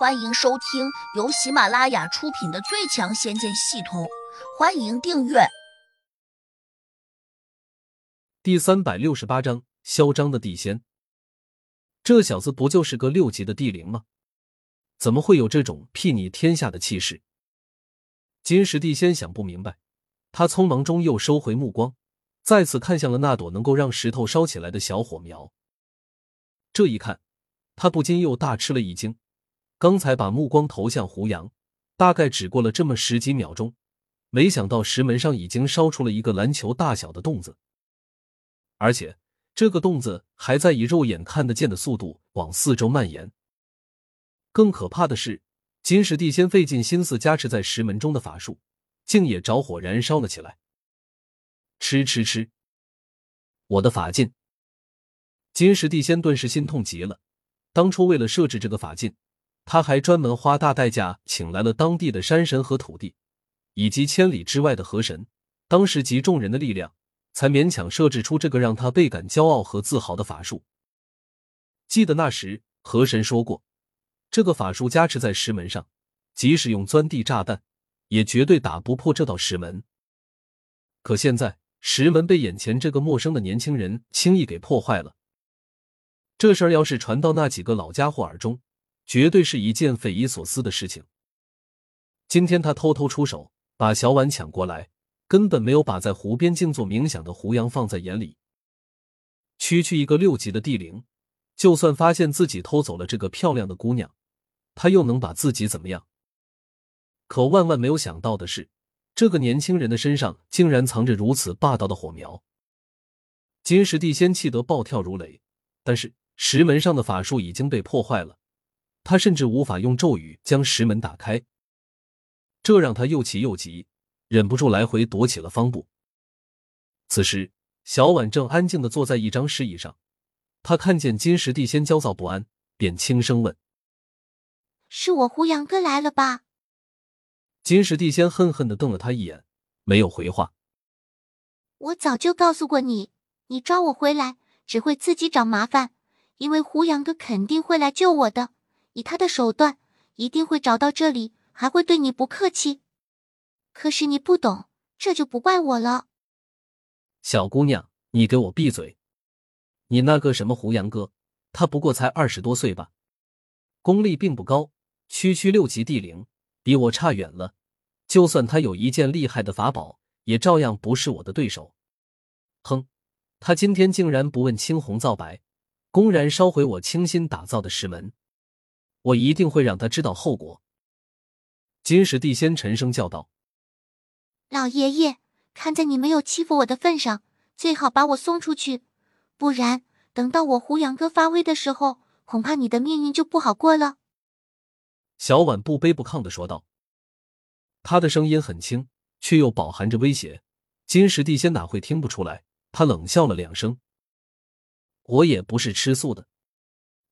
欢迎收听由喜马拉雅出品的《最强仙剑系统》，欢迎订阅。第三百六十八章：嚣张的地仙。这小子不就是个六级的地灵吗？怎么会有这种睥睨天下的气势？金石地仙想不明白，他匆忙中又收回目光，再次看向了那朵能够让石头烧起来的小火苗。这一看，他不禁又大吃了一惊。刚才把目光投向胡杨，大概只过了这么十几秒钟，没想到石门上已经烧出了一个篮球大小的洞子，而且这个洞子还在以肉眼看得见的速度往四周蔓延。更可怕的是，金石地仙费尽心思加持在石门中的法术，竟也着火燃烧了起来。吃吃吃！我的法劲！金石地仙顿时心痛极了，当初为了设置这个法劲。他还专门花大代价请来了当地的山神和土地，以及千里之外的河神，当时集众人的力量，才勉强设置出这个让他倍感骄傲和自豪的法术。记得那时河神说过，这个法术加持在石门上，即使用钻地炸弹，也绝对打不破这道石门。可现在石门被眼前这个陌生的年轻人轻易给破坏了，这事儿要是传到那几个老家伙耳中，绝对是一件匪夷所思的事情。今天他偷偷出手把小婉抢过来，根本没有把在湖边静坐冥想的胡杨放在眼里。区区一个六级的地灵，就算发现自己偷走了这个漂亮的姑娘，他又能把自己怎么样？可万万没有想到的是，这个年轻人的身上竟然藏着如此霸道的火苗。金石地仙气得暴跳如雷，但是石门上的法术已经被破坏了。他甚至无法用咒语将石门打开，这让他又气又急，忍不住来回踱起了方步。此时，小婉正安静的坐在一张石椅上，他看见金石地仙焦躁不安，便轻声问：“是我胡杨哥来了吧？”金石地仙恨恨的瞪了他一眼，没有回话。我早就告诉过你，你抓我回来只会自己找麻烦，因为胡杨哥肯定会来救我的。以他的手段，一定会找到这里，还会对你不客气。可是你不懂，这就不怪我了。小姑娘，你给我闭嘴！你那个什么胡杨哥，他不过才二十多岁吧，功力并不高，区区六级地灵，比我差远了。就算他有一件厉害的法宝，也照样不是我的对手。哼，他今天竟然不问青红皂白，公然烧毁我精心打造的石门！我一定会让他知道后果。”金石地仙沉声叫道。“老爷爷，看在你没有欺负我的份上，最好把我送出去，不然等到我胡杨哥发威的时候，恐怕你的命运就不好过了。”小婉不卑不亢的说道。他的声音很轻，却又饱含着威胁。金石地仙哪会听不出来？他冷笑了两声：“我也不是吃素的，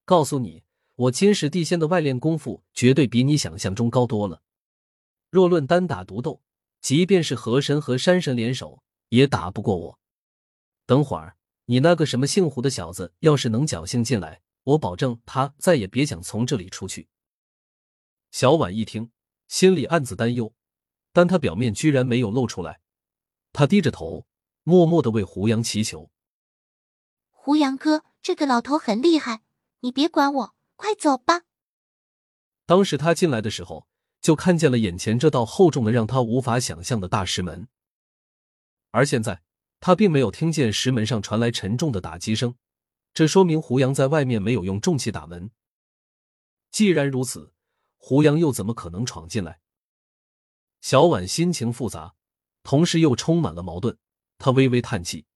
告诉你。”我金石地仙的外练功夫绝对比你想象中高多了。若论单打独斗，即便是河神和山神联手，也打不过我。等会儿你那个什么姓胡的小子要是能侥幸进来，我保证他再也别想从这里出去。小婉一听，心里暗自担忧，但他表面居然没有露出来。他低着头，默默的为胡杨祈求：“胡杨哥，这个老头很厉害，你别管我。”快走吧！当时他进来的时候，就看见了眼前这道厚重的、让他无法想象的大石门。而现在，他并没有听见石门上传来沉重的打击声，这说明胡杨在外面没有用重器打门。既然如此，胡杨又怎么可能闯进来？小婉心情复杂，同时又充满了矛盾。她微微叹气。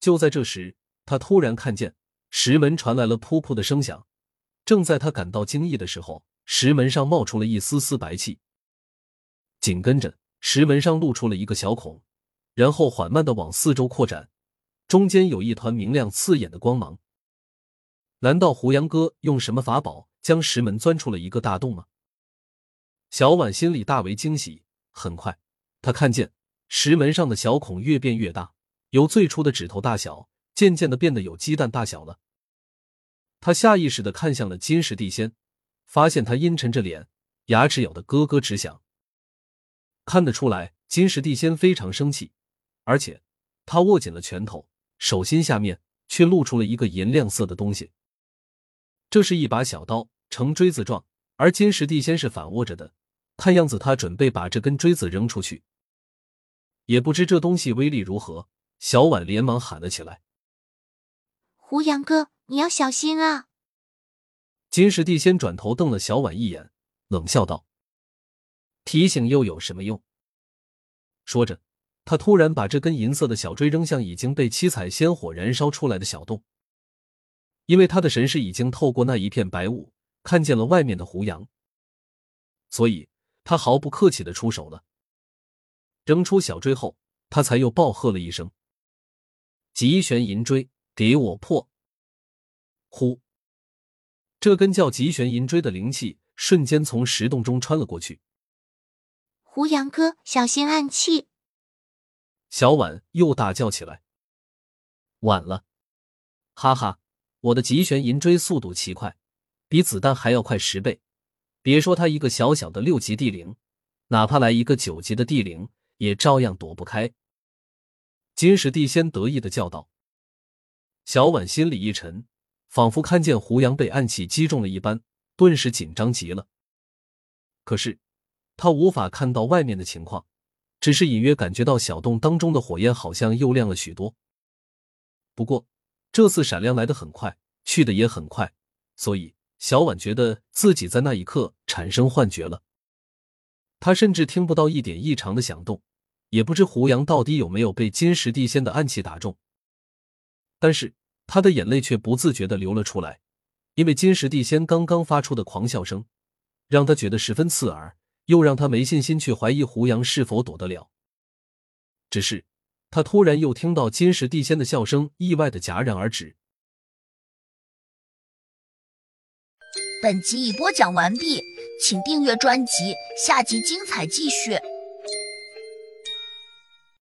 就在这时，他突然看见石门传来了噗噗的声响。正在他感到惊异的时候，石门上冒出了一丝丝白气，紧跟着石门上露出了一个小孔，然后缓慢的往四周扩展，中间有一团明亮刺眼的光芒。难道胡杨哥用什么法宝将石门钻出了一个大洞吗？小婉心里大为惊喜。很快，他看见石门上的小孔越变越大，由最初的指头大小，渐渐的变得有鸡蛋大小了。他下意识的看向了金石地仙，发现他阴沉着脸，牙齿咬得咯咯直响。看得出来，金石地仙非常生气，而且他握紧了拳头，手心下面却露出了一个银亮色的东西。这是一把小刀，呈锥子状，而金石地仙是反握着的，看样子他准备把这根锥子扔出去。也不知这东西威力如何，小婉连忙喊了起来：“胡杨哥，你要小心啊！”金石地仙转头瞪了小婉一眼，冷笑道。提醒又有什么用？说着，他突然把这根银色的小锥扔向已经被七彩仙火燃烧出来的小洞。因为他的神识已经透过那一片白雾看见了外面的胡杨，所以他毫不客气的出手了。扔出小锥后，他才又暴喝了一声：“极玄银锥，给我破！”呼，这根叫极玄银锥的灵气瞬间从石洞中穿了过去。胡杨哥，小心暗器！小婉又大叫起来。晚了，哈哈，我的极玄银锥速度奇快，比子弹还要快十倍。别说他一个小小的六级地灵，哪怕来一个九级的地灵，也照样躲不开。金石地仙得意的叫道。小婉心里一沉，仿佛看见胡杨被暗器击中了一般，顿时紧张极了。可是。他无法看到外面的情况，只是隐约感觉到小洞当中的火焰好像又亮了许多。不过这次闪亮来的很快，去的也很快，所以小婉觉得自己在那一刻产生幻觉了。他甚至听不到一点异常的响动，也不知胡杨到底有没有被金石地仙的暗器打中。但是他的眼泪却不自觉的流了出来，因为金石地仙刚刚发出的狂笑声，让他觉得十分刺耳。又让他没信心去怀疑胡杨是否躲得了。只是他突然又听到金石地仙的笑声，意外的戛然而止。本集已播讲完毕，请订阅专辑，下集精彩继续。